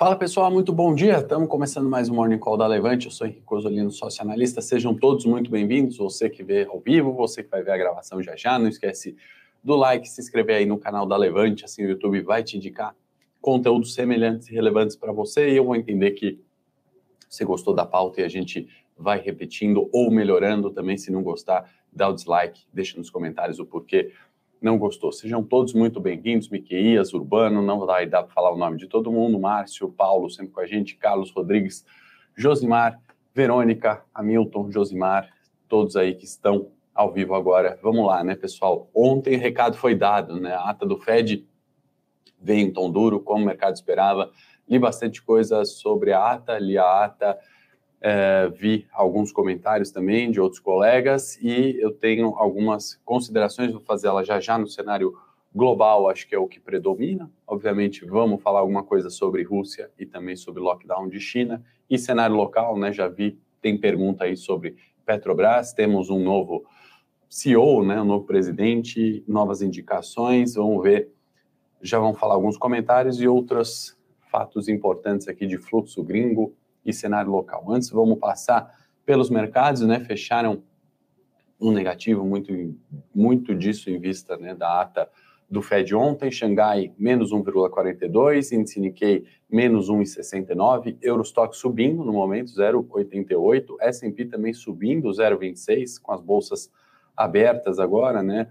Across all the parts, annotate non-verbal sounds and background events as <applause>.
Fala pessoal, muito bom dia. Estamos começando mais um Morning Call da Levante. Eu sou Henrique Cosolino, sócio analista. Sejam todos muito bem-vindos. Você que vê ao vivo, você que vai ver a gravação já já. Não esquece do like, se inscrever aí no canal da Levante, assim o YouTube vai te indicar conteúdos semelhantes e relevantes para você e eu vou entender que você gostou da pauta e a gente vai repetindo ou melhorando também. Se não gostar, dá o dislike, deixa nos comentários o porquê não gostou. Sejam todos muito bem-vindos, Miqueias, Urbano, não vai dar para falar o nome de todo mundo, Márcio, Paulo, sempre com a gente, Carlos Rodrigues, Josimar, Verônica, Hamilton, Josimar, todos aí que estão ao vivo agora. Vamos lá, né, pessoal? Ontem o recado foi dado, né? A ata do Fed veio em tom duro, como o mercado esperava. Li bastante coisa sobre a ata, li a ata, é, vi alguns comentários também de outros colegas e eu tenho algumas considerações, vou fazer ela já já no cenário global, acho que é o que predomina. Obviamente, vamos falar alguma coisa sobre Rússia e também sobre lockdown de China e cenário local, né? Já vi, tem pergunta aí sobre Petrobras, temos um novo CEO, né, um novo presidente, novas indicações, vamos ver, já vão falar alguns comentários e outros fatos importantes aqui de fluxo gringo, e cenário local. Antes, vamos passar pelos mercados, né? Fecharam um negativo, muito, muito disso em vista né, da ata do Fed ontem, Xangai menos 1,42, índice Nikkei menos 1,69, Eurostock subindo no momento 0,88, S&P também subindo 0,26 com as bolsas abertas agora, né?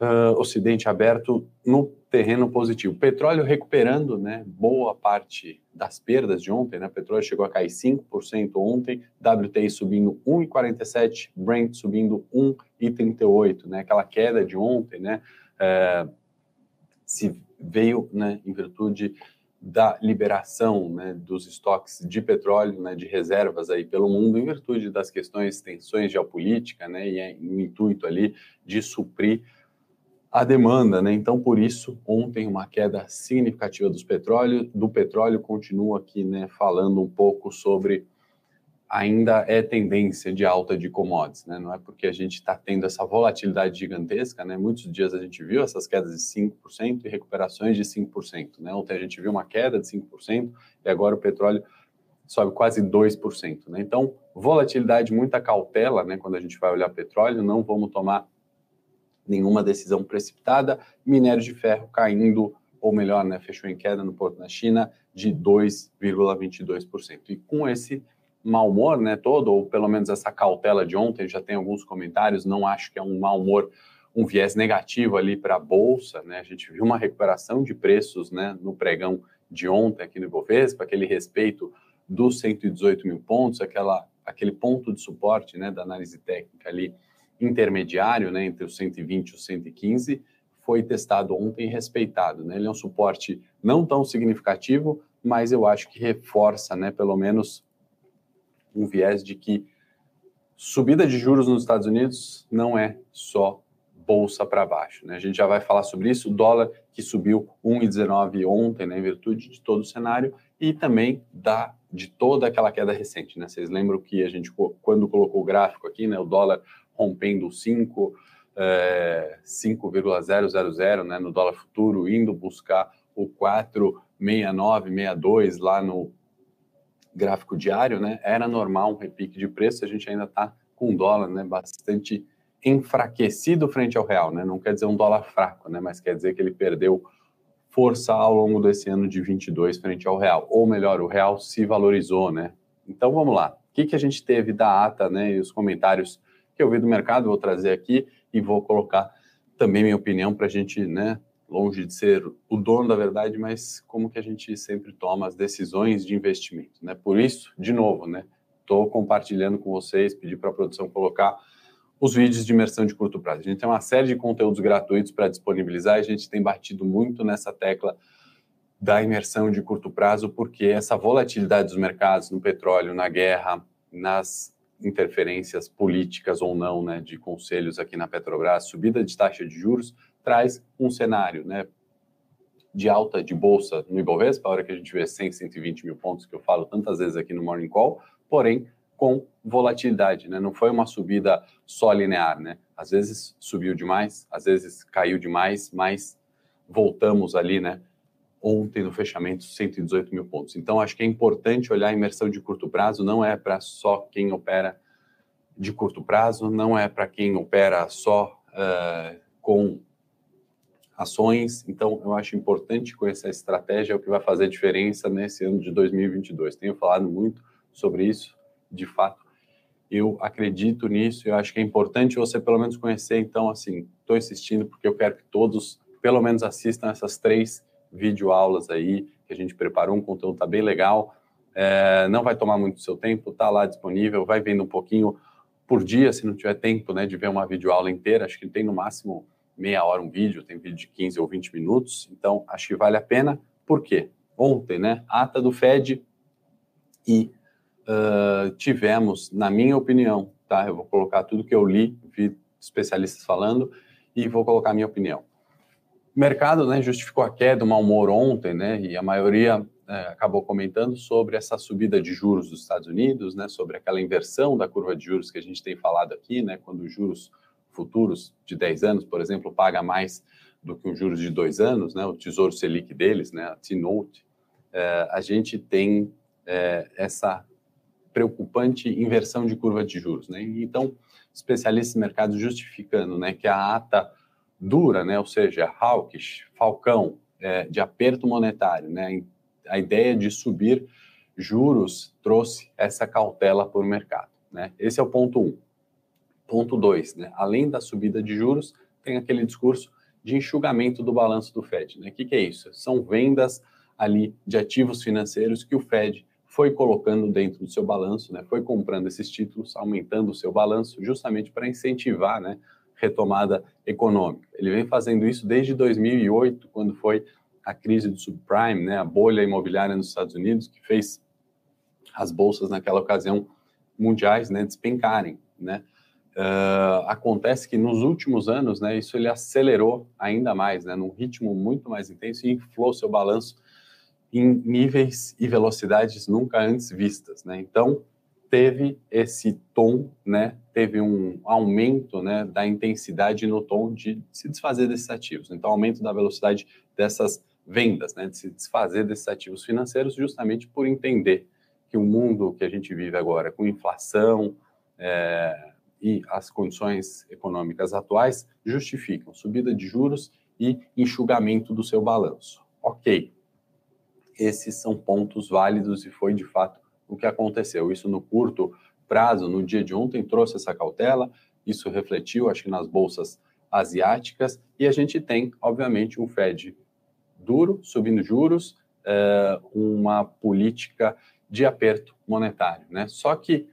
uh, Ocidente aberto no terreno positivo. Petróleo recuperando, né, boa parte das perdas de ontem, né, petróleo chegou a cair 5% ontem, WTI subindo 1,47, Brent subindo 1,38, né, aquela queda de ontem, né, uh, se veio, né, em virtude da liberação né, dos estoques de petróleo, né, de reservas aí pelo mundo, em virtude das questões, tensões geopolíticas, né, e é, o intuito ali de suprir a demanda, né? Então, por isso, ontem uma queda significativa dos petróleo, do petróleo continua aqui, né, falando um pouco sobre ainda é tendência de alta de commodities, né? Não é porque a gente está tendo essa volatilidade gigantesca, né? Muitos dias a gente viu essas quedas de 5% e recuperações de 5%, né? Ontem a gente viu uma queda de 5% e agora o petróleo sobe quase 2%, né? Então, volatilidade, muita cautela, né, quando a gente vai olhar petróleo, não vamos tomar nenhuma decisão precipitada. Minério de ferro caindo, ou melhor, né, fechou em queda no Porto na China de 2,22%. E com esse mau humor, né, todo, ou pelo menos essa cautela de ontem, já tem alguns comentários, não acho que é um mau humor, um viés negativo ali para a bolsa, né? A gente viu uma recuperação de preços, né, no pregão de ontem aqui no Ibovespa, aquele respeito dos 118 mil pontos, aquela, aquele ponto de suporte, né, da análise técnica ali intermediário, né, entre os 120 e os 115, foi testado ontem e respeitado. Né? Ele é um suporte não tão significativo, mas eu acho que reforça, né, pelo menos, um viés de que subida de juros nos Estados Unidos não é só bolsa para baixo. Né? A gente já vai falar sobre isso. O dólar que subiu 1,19 ontem, né, em virtude de todo o cenário, e também da, de toda aquela queda recente. Né? Vocês lembram que a gente, quando colocou o gráfico aqui, né, o dólar rompendo 5, é, 5,000 né, no dólar futuro, indo buscar o 4,69, 62 lá no gráfico diário, né, era normal um repique de preço, a gente ainda está com um dólar né, bastante enfraquecido frente ao real, né, não quer dizer um dólar fraco, né, mas quer dizer que ele perdeu força ao longo desse ano de 22 frente ao real, ou melhor, o real se valorizou, né. Então vamos lá, o que, que a gente teve da ata, né, e os comentários que eu vi do mercado, vou trazer aqui e vou colocar também minha opinião para a gente, né, longe de ser o dono da verdade, mas como que a gente sempre toma as decisões de investimento, né? Por isso, de novo, né, estou compartilhando com vocês, pedi para a produção colocar os vídeos de imersão de curto prazo. A gente tem uma série de conteúdos gratuitos para disponibilizar, e a gente tem batido muito nessa tecla da imersão de curto prazo, porque essa volatilidade dos mercados no petróleo, na guerra, nas interferências políticas ou não, né, de conselhos aqui na Petrobras, subida de taxa de juros traz um cenário, né, de alta de bolsa no Ibovespa, a hora que a gente vê 100, 120 mil pontos, que eu falo tantas vezes aqui no Morning Call, porém com volatilidade, né? Não foi uma subida só linear, né? Às vezes subiu demais, às vezes caiu demais, mas voltamos ali, né? Ontem no fechamento 118 mil pontos. Então acho que é importante olhar a imersão de curto prazo, não é para só quem opera de curto prazo, não é para quem opera só uh, com ações. Então, eu acho importante conhecer a estratégia, é o que vai fazer diferença nesse ano de 2022. Tenho falado muito sobre isso, de fato. Eu acredito nisso, eu acho que é importante você pelo menos conhecer. Então, assim, estou insistindo porque eu quero que todos, pelo menos, assistam essas três videoaulas aí, que a gente preparou. Um conteúdo tá bem legal. É, não vai tomar muito seu tempo, tá lá disponível, vai vendo um pouquinho por dia, se não tiver tempo, né, de ver uma videoaula inteira. Acho que tem no máximo meia hora um vídeo, tem vídeo de 15 ou 20 minutos, então acho que vale a pena. Por quê? Ontem, né, ata do Fed e uh, tivemos, na minha opinião, tá, eu vou colocar tudo que eu li, vi especialistas falando e vou colocar a minha opinião. O mercado, né, justificou a queda, o mau humor ontem, né, e a maioria é, acabou comentando sobre essa subida de juros dos Estados Unidos, né, sobre aquela inversão da curva de juros que a gente tem falado aqui, né, quando os juros futuros de 10 anos, por exemplo, paga mais do que os juros de dois anos, né, o Tesouro Selic deles, né, a T-Note, é, a gente tem é, essa preocupante inversão de curva de juros. Né? Então, especialistas em mercado justificando né, que a ata dura, né, ou seja, hawkish, falcão, é, de aperto monetário, né, a ideia de subir juros trouxe essa cautela para o mercado. Né? Esse é o ponto um. Ponto 2, né? além da subida de juros, tem aquele discurso de enxugamento do balanço do Fed. Né? O que, que é isso? São vendas ali de ativos financeiros que o Fed foi colocando dentro do seu balanço, né? foi comprando esses títulos, aumentando o seu balanço, justamente para incentivar né, retomada econômica. Ele vem fazendo isso desde 2008, quando foi a crise do subprime, né, a bolha imobiliária nos Estados Unidos, que fez as bolsas naquela ocasião mundiais né, despencarem. Né? Uh, acontece que nos últimos anos, né, isso ele acelerou ainda mais, né, num ritmo muito mais intenso e inflou seu balanço em níveis e velocidades nunca antes vistas, né? Então teve esse tom, né? Teve um aumento, né, da intensidade no tom de se desfazer desses ativos. Então aumento da velocidade dessas vendas, né, de se desfazer desses ativos financeiros, justamente por entender que o mundo que a gente vive agora, com inflação, é, e as condições econômicas atuais justificam subida de juros e enxugamento do seu balanço. Ok, esses são pontos válidos e foi de fato o que aconteceu. Isso no curto prazo, no dia de ontem, trouxe essa cautela, isso refletiu, acho que nas bolsas asiáticas, e a gente tem, obviamente, um Fed duro, subindo juros, é, uma política de aperto monetário. Né? Só que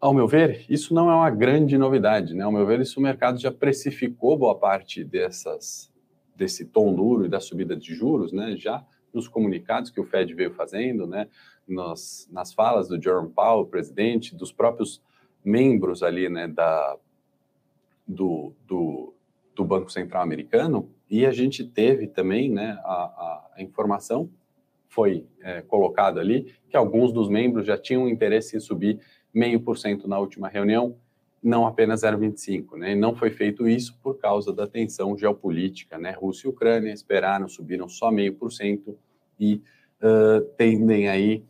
ao meu ver, isso não é uma grande novidade, né? Ao meu ver, isso o mercado já precificou boa parte dessas, desse tom duro e da subida de juros, né? Já nos comunicados que o Fed veio fazendo, né? Nas, nas falas do Jerome Powell, presidente, dos próprios membros ali, né? Da, do, do, do Banco Central Americano, e a gente teve também, né? A, a, informação foi é, colocada ali que alguns dos membros já tinham interesse em subir meio por cento na última reunião, não apenas 0,25, né? E não foi feito isso causa da tensão geopolítica, né? Rússia e Ucrânia esperaram, subiram só meio por cento e uh, tendem aí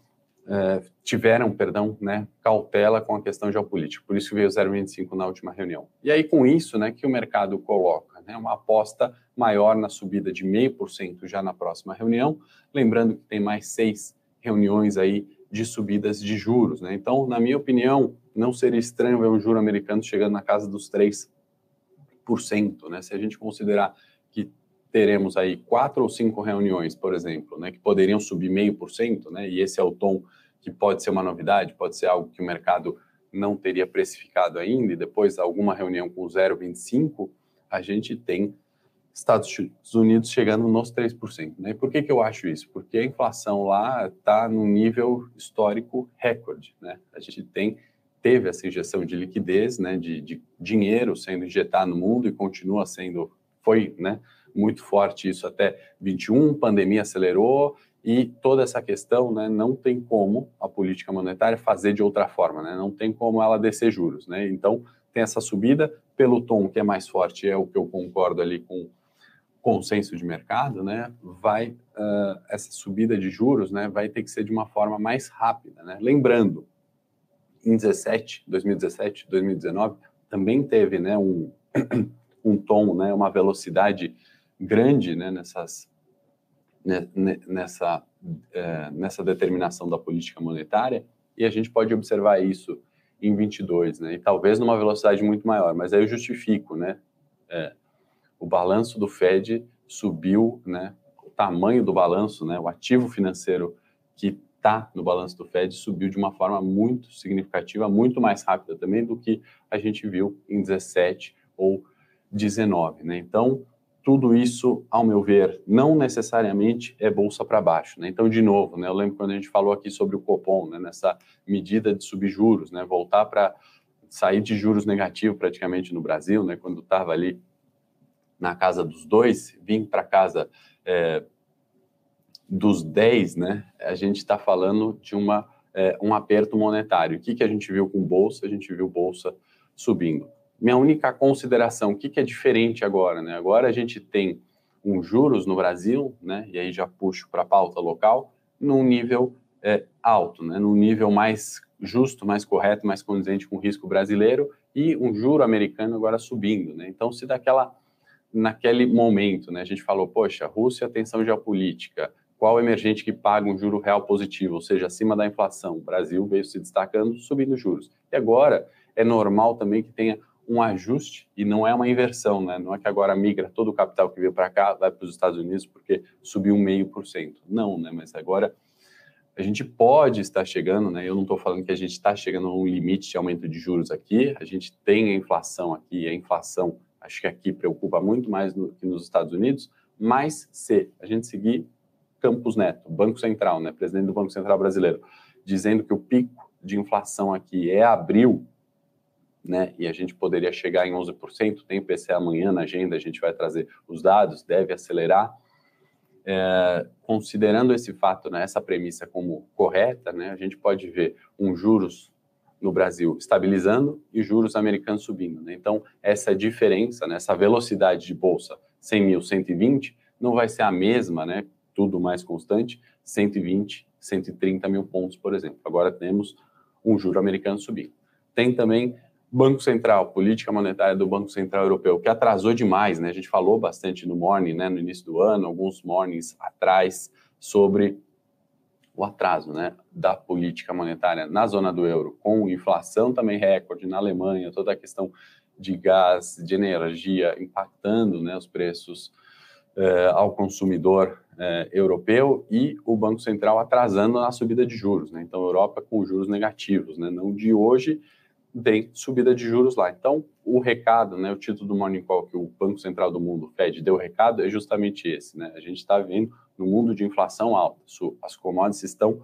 uh, tiveram, perdão, né, cautela com a questão geopolítica. Por isso veio 0,25 na última reunião. E aí com isso, né, que o mercado coloca, né, uma aposta maior na subida de meio por cento já na próxima reunião, lembrando que tem mais seis reuniões aí de subidas de juros. Né? Então, na minha opinião, não seria estranho ver um juro americano chegando na casa dos 3%. Né? Se a gente considerar que teremos aí quatro ou cinco reuniões, por exemplo, né, que poderiam subir meio por cento, né, e esse é o tom que pode ser uma novidade, pode ser algo que o mercado não teria precificado ainda, e depois alguma reunião com 0,25, a gente tem Estados Unidos chegando nos 3%. Né? E por que, que eu acho isso? Porque a inflação lá está num nível histórico recorde. Né? A gente tem teve essa injeção de liquidez, né, de, de dinheiro sendo injetado no mundo e continua sendo, foi né, muito forte isso até 21, pandemia acelerou e toda essa questão, né, não tem como a política monetária fazer de outra forma, né, não tem como ela descer juros, né, então tem essa subida pelo tom que é mais forte, é o que eu concordo ali com consenso de mercado, né, vai uh, essa subida de juros, né, vai ter que ser de uma forma mais rápida, né? Lembrando, em 17, 2017, 2019 também teve, né, um, <clears throat> um tom, né, uma velocidade grande, né, nessas né, nessa é, nessa determinação da política monetária e a gente pode observar isso em 22, né, e talvez numa velocidade muito maior, mas aí eu justifico, né, é, o balanço do Fed subiu, né, o tamanho do balanço, né, o ativo financeiro que está no balanço do Fed subiu de uma forma muito significativa, muito mais rápida também do que a gente viu em 17 ou 19, né? Então, tudo isso, ao meu ver, não necessariamente é bolsa para baixo. Né? Então, de novo, né, eu lembro quando a gente falou aqui sobre o Copom, né, nessa medida de subjuros, né, voltar para sair de juros negativos praticamente no Brasil, né, quando estava ali na casa dos dois, vim para casa é, dos 10, né, a gente está falando de uma, é, um aperto monetário. O que, que a gente viu com bolsa? A gente viu bolsa subindo. Minha única consideração, o que, que é diferente agora? Né? Agora a gente tem um juros no Brasil, né, e aí já puxo para a pauta local, num nível é, alto, né, num nível mais justo, mais correto, mais condizente com o risco brasileiro, e um juro americano agora subindo. Né? Então, se daquela naquele momento, né, a gente falou, poxa, Rússia, tensão geopolítica, qual emergente que paga um juro real positivo, ou seja, acima da inflação? O Brasil veio se destacando, subindo juros. E agora é normal também que tenha um ajuste e não é uma inversão, né? Não é que agora migra todo o capital que veio para cá, vai para os Estados Unidos porque subiu meio por cento. Não, né? Mas agora a gente pode estar chegando, né? Eu não estou falando que a gente está chegando a um limite de aumento de juros aqui. A gente tem a inflação aqui, a inflação acho que aqui preocupa muito mais do que nos Estados Unidos, mas se a gente seguir Campos Neto, Banco Central, né, presidente do Banco Central brasileiro, dizendo que o pico de inflação aqui é abril, né, e a gente poderia chegar em 11%, tem IPCA amanhã na agenda, a gente vai trazer os dados, deve acelerar. É, considerando esse fato, né, essa premissa como correta, né, a gente pode ver um juros no Brasil estabilizando e juros americanos subindo. Né? Então, essa diferença, né, essa velocidade de bolsa 100 mil, 120, não vai ser a mesma, né, tudo mais constante, 120, 130 mil pontos, por exemplo. Agora temos um juro americano subindo. Tem também Banco Central, política monetária do Banco Central Europeu, que atrasou demais, né? A gente falou bastante no morning, né, no início do ano, alguns mornings atrás, sobre o atraso né, da política monetária na zona do euro, com inflação também recorde na Alemanha, toda a questão de gás, de energia impactando né, os preços ao consumidor eh, europeu e o Banco Central atrasando a subida de juros. Né? Então, Europa com juros negativos, né? não de hoje, vem subida de juros lá. Então, o recado, né, o título do Morning Call que o Banco Central do Mundo, Fed, deu o recado é justamente esse. Né? A gente está vendo no mundo de inflação alta, as commodities estão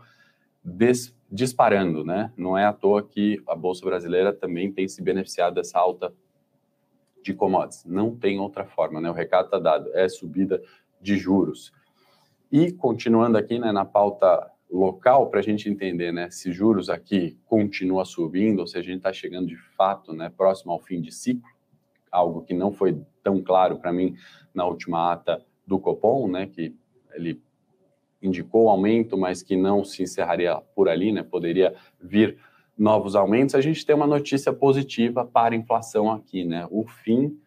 disparando. Né? Não é à toa que a Bolsa Brasileira também tem se beneficiado dessa alta de commodities. Não tem outra forma. Né? O recado está dado, é subida de juros. E continuando aqui né, na pauta local para a gente entender né, se juros aqui continua subindo ou se a gente está chegando de fato né, próximo ao fim de ciclo, algo que não foi tão claro para mim na última ata do Copom, né, que ele indicou aumento, mas que não se encerraria por ali, né, poderia vir novos aumentos. A gente tem uma notícia positiva para a inflação aqui, né, o fim,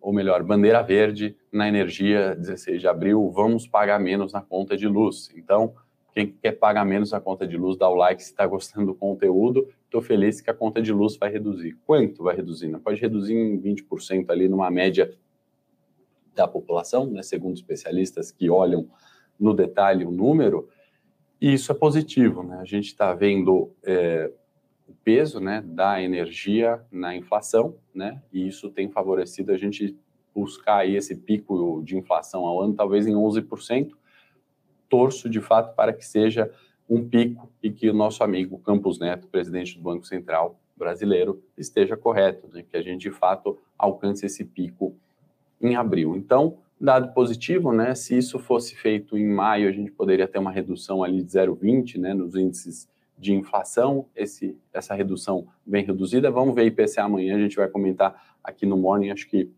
ou melhor, bandeira verde na energia, 16 de abril, vamos pagar menos na conta de luz. Então, quem quer pagar menos a conta de luz, dá o like se está gostando do conteúdo. Estou feliz que a conta de luz vai reduzir. Quanto vai reduzir? Né? Pode reduzir em 20% ali numa média da população, né? segundo especialistas que olham no detalhe o número. E isso é positivo. Né? A gente está vendo é, o peso né, da energia na inflação, né? e isso tem favorecido a gente buscar aí esse pico de inflação ao ano, talvez em 11% torço de fato para que seja um pico e que o nosso amigo Campos Neto, presidente do Banco Central brasileiro, esteja correto, né? que a gente de fato alcance esse pico em abril. Então, dado positivo, né? Se isso fosse feito em maio, a gente poderia ter uma redução ali de 0,20, né, nos índices de inflação, esse, essa redução bem reduzida. Vamos ver IPCA amanhã, a gente vai comentar aqui no Morning, acho que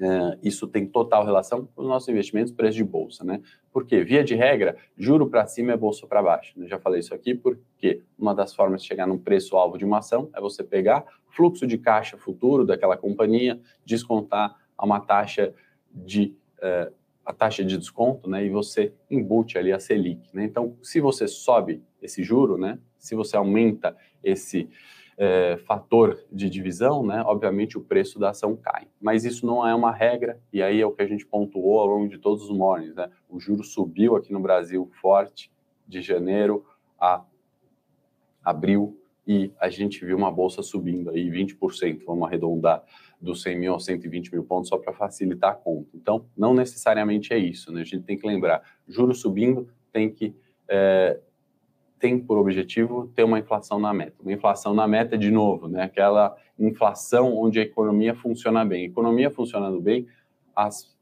é, isso tem total relação com os nossos investimentos, preço de bolsa, né? Porque, via de regra, juro para cima é bolsa para baixo. Eu já falei isso aqui porque uma das formas de chegar num preço-alvo de uma ação é você pegar fluxo de caixa futuro daquela companhia, descontar a uma taxa de é, a taxa de desconto, né? E você embute ali a Selic, né? Então, se você sobe esse juro, né? Se você aumenta esse é, fator de divisão, né, obviamente o preço da ação cai. Mas isso não é uma regra, e aí é o que a gente pontuou ao longo de todos os mornings. Né? O juro subiu aqui no Brasil forte de janeiro a abril, e a gente viu uma bolsa subindo aí 20%, vamos arredondar dos 100 mil aos 120 mil pontos só para facilitar a conta. Então, não necessariamente é isso, né? A gente tem que lembrar, juro subindo tem que é, tem por objetivo ter uma inflação na meta. Uma inflação na meta, de novo, né? aquela inflação onde a economia funciona bem. A economia funcionando bem, as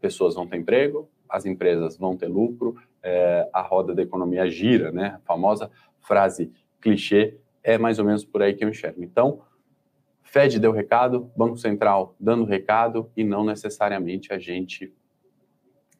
pessoas vão ter emprego, as empresas vão ter lucro, é, a roda da economia gira, né? A famosa frase clichê é mais ou menos por aí que eu enxergo. Então, Fed deu recado, Banco Central dando recado e não necessariamente a gente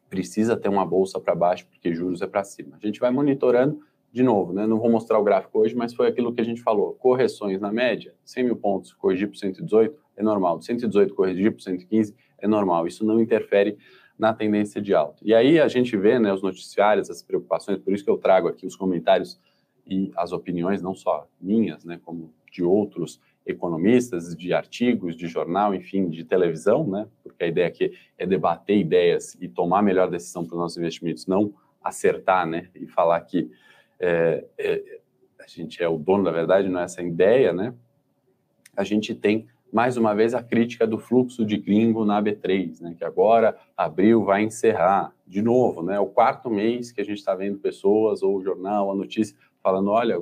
precisa ter uma bolsa para baixo porque juros é para cima. A gente vai monitorando de novo, né, não vou mostrar o gráfico hoje, mas foi aquilo que a gente falou. Correções na média, 100 mil pontos, corrigir para 118 é normal. 118 corrigir para 115 é normal. Isso não interfere na tendência de alta. E aí a gente vê né, os noticiários, as preocupações, por isso que eu trago aqui os comentários e as opiniões, não só minhas, né, como de outros economistas, de artigos, de jornal, enfim, de televisão, né, porque a ideia aqui é debater ideias e tomar a melhor decisão para os nossos investimentos, não acertar né, e falar que é, é, a gente é o dono da verdade, não é essa ideia, né? A gente tem mais uma vez a crítica do fluxo de gringo na B3, né? Que agora abril vai encerrar de novo, né? O quarto mês que a gente está vendo pessoas ou o jornal, a notícia falando, olha,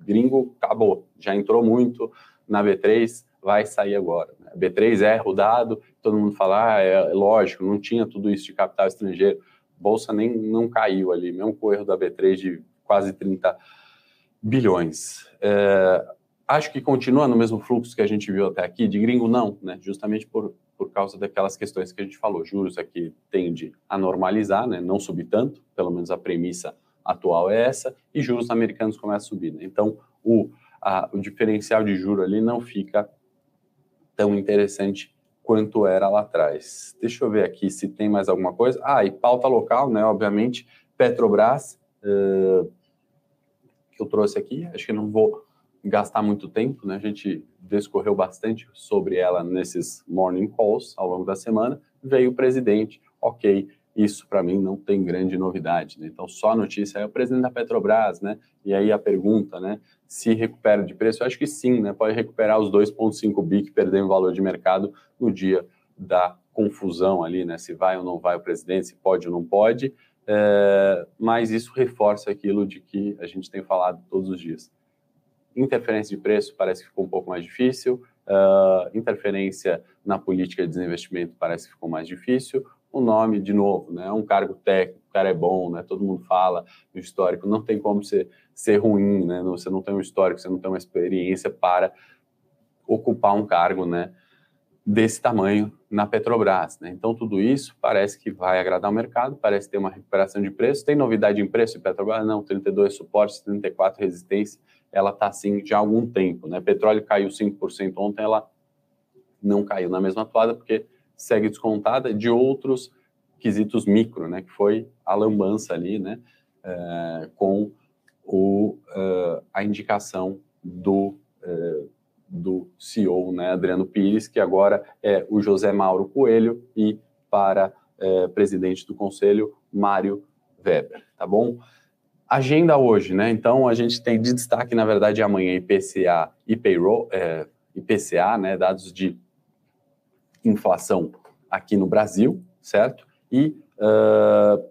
gringo acabou, já entrou muito na B3, vai sair agora. A né? B3 erra o dado, todo mundo fala, ah, é lógico, não tinha tudo isso de capital estrangeiro, bolsa nem não caiu ali, mesmo com o erro da B3 de quase 30 bilhões. É, acho que continua no mesmo fluxo que a gente viu até aqui, de gringo não, né? justamente por, por causa daquelas questões que a gente falou. Juros aqui tende a normalizar, né? não subir tanto, pelo menos a premissa atual é essa, e juros americanos começam a subir. Né? Então, o, a, o diferencial de juro ali não fica tão interessante quanto era lá atrás. Deixa eu ver aqui se tem mais alguma coisa. Ah, e pauta local, né? Obviamente, Petrobras. Uh, que eu trouxe aqui. Acho que não vou gastar muito tempo, né? A gente discorreu bastante sobre ela nesses morning calls ao longo da semana. Veio o presidente, ok. Isso para mim não tem grande novidade, né? Então só a notícia é o presidente da Petrobras, né? E aí a pergunta, né? Se recupera de preço, eu acho que sim, né? Pode recuperar os 2,5 bi que perderam valor de mercado no dia da confusão ali, né? Se vai ou não vai o presidente, se pode ou não pode. É, mas isso reforça aquilo de que a gente tem falado todos os dias. Interferência de preço parece que ficou um pouco mais difícil, uh, interferência na política de desinvestimento parece que ficou mais difícil. O nome, de novo, né, é um cargo técnico, o cara é bom, né, todo mundo fala do histórico, não tem como ser, ser ruim, né, você não tem um histórico, você não tem uma experiência para ocupar um cargo né, desse tamanho na Petrobras. Né? Então, tudo isso parece que vai agradar o mercado, parece ter uma recuperação de preço. Tem novidade em preço de Petrobras? Não, 32 suporte, 34 resistência. Ela está assim de algum tempo. Né? Petróleo caiu 5% ontem, ela não caiu na mesma toada, porque segue descontada de outros quesitos micro, né? que foi a lambança ali, né? É, com o, uh, a indicação do uh, do CEO, né, Adriano Pires, que agora é o José Mauro Coelho, e para é, presidente do conselho, Mário Weber, tá bom? Agenda hoje, né? Então a gente tem de destaque, na verdade, amanhã IPCA e payroll, IPCA, né? Dados de inflação aqui no Brasil, certo? E uh,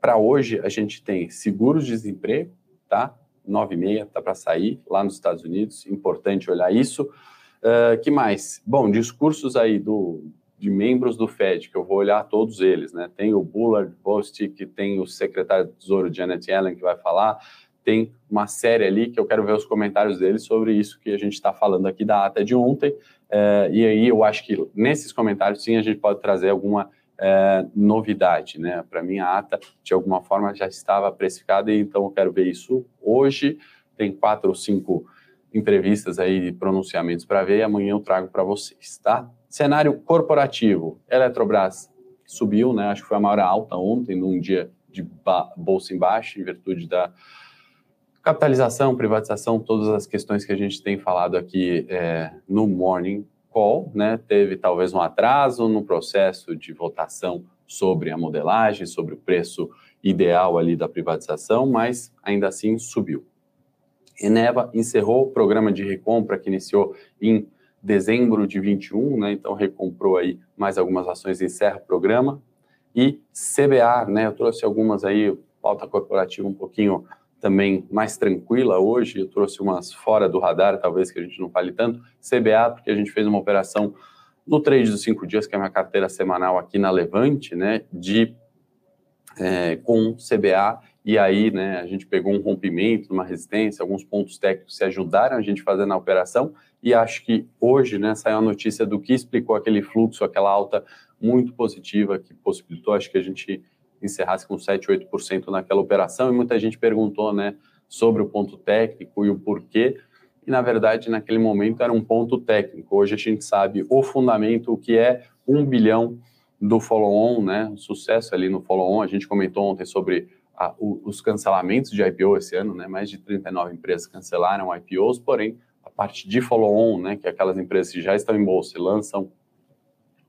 para hoje a gente tem seguros de desemprego, tá? 9 e meia, tá para sair lá nos Estados Unidos, importante olhar isso. Uh, que mais? Bom, discursos aí do, de membros do Fed, que eu vou olhar todos eles, né? Tem o Bullard Bostic, tem o secretário do Tesouro Janet Yellen que vai falar, tem uma série ali que eu quero ver os comentários deles sobre isso que a gente está falando aqui da ata de ontem. É, e aí eu acho que nesses comentários sim a gente pode trazer alguma é, novidade, né? Para mim a ata de alguma forma já estava precificada e então eu quero ver isso hoje. Tem quatro ou cinco entrevistas aí pronunciamentos para ver e amanhã eu trago para vocês, tá? Cenário corporativo, Eletrobras subiu, né? Acho que foi a maior alta ontem, num dia de bolsa em baixa, em virtude da capitalização, privatização, todas as questões que a gente tem falado aqui é, no Morning Call, né? Teve talvez um atraso no processo de votação sobre a modelagem, sobre o preço ideal ali da privatização, mas ainda assim subiu. Eneva encerrou o programa de recompra que iniciou em dezembro de 21, né? Então recomprou aí mais algumas ações encerra o programa. E CBA, né? Eu trouxe algumas aí, pauta corporativa um pouquinho também mais tranquila hoje. Eu trouxe umas fora do radar, talvez que a gente não fale tanto. CBA, porque a gente fez uma operação no trade dos cinco dias, que é a minha carteira semanal aqui na Levante, né? De é, com CBA e aí, né, a gente pegou um rompimento, uma resistência, alguns pontos técnicos que ajudaram a gente fazer na operação, e acho que hoje, né, saiu a notícia do que explicou aquele fluxo, aquela alta muito positiva que possibilitou, acho que a gente encerrasse com 7, 8% naquela operação, e muita gente perguntou, né, sobre o ponto técnico e o porquê, e na verdade, naquele momento era um ponto técnico. Hoje a gente sabe o fundamento, o que é um bilhão do follow-on, né, sucesso ali no follow-on, a gente comentou ontem sobre a, os cancelamentos de IPO esse ano, né, mais de 39 empresas cancelaram IPOs, porém, a parte de follow-on, né, que é aquelas empresas que já estão em bolsa e lançam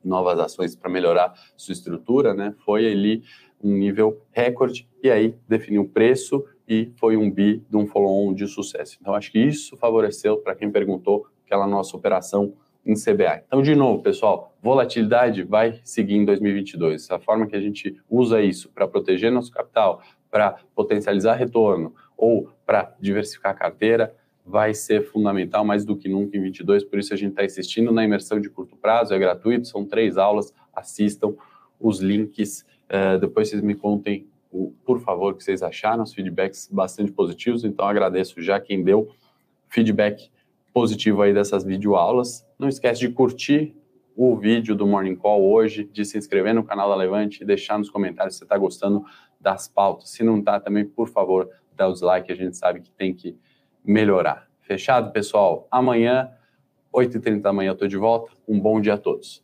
novas ações para melhorar sua estrutura, né, foi ali um nível recorde e aí definiu o preço e foi um bi de um follow-on de sucesso. Então, acho que isso favoreceu, para quem perguntou, aquela nossa operação em CBA. Então, de novo, pessoal, volatilidade vai seguir em 2022. A forma que a gente usa isso para proteger nosso capital, para potencializar retorno ou para diversificar a carteira vai ser fundamental mais do que nunca em 22, por isso a gente está insistindo na imersão de curto prazo, é gratuito, são três aulas, assistam os links, uh, depois vocês me contem, o, por favor, o que vocês acharam, os feedbacks bastante positivos, então agradeço já quem deu feedback positivo aí dessas videoaulas. Não esquece de curtir o vídeo do Morning Call hoje, de se inscrever no canal da Levante e deixar nos comentários se você está gostando das pautas. Se não está, também, por favor, dá o dislike, a gente sabe que tem que melhorar. Fechado, pessoal? Amanhã, 8h30 da manhã, eu estou de volta. Um bom dia a todos.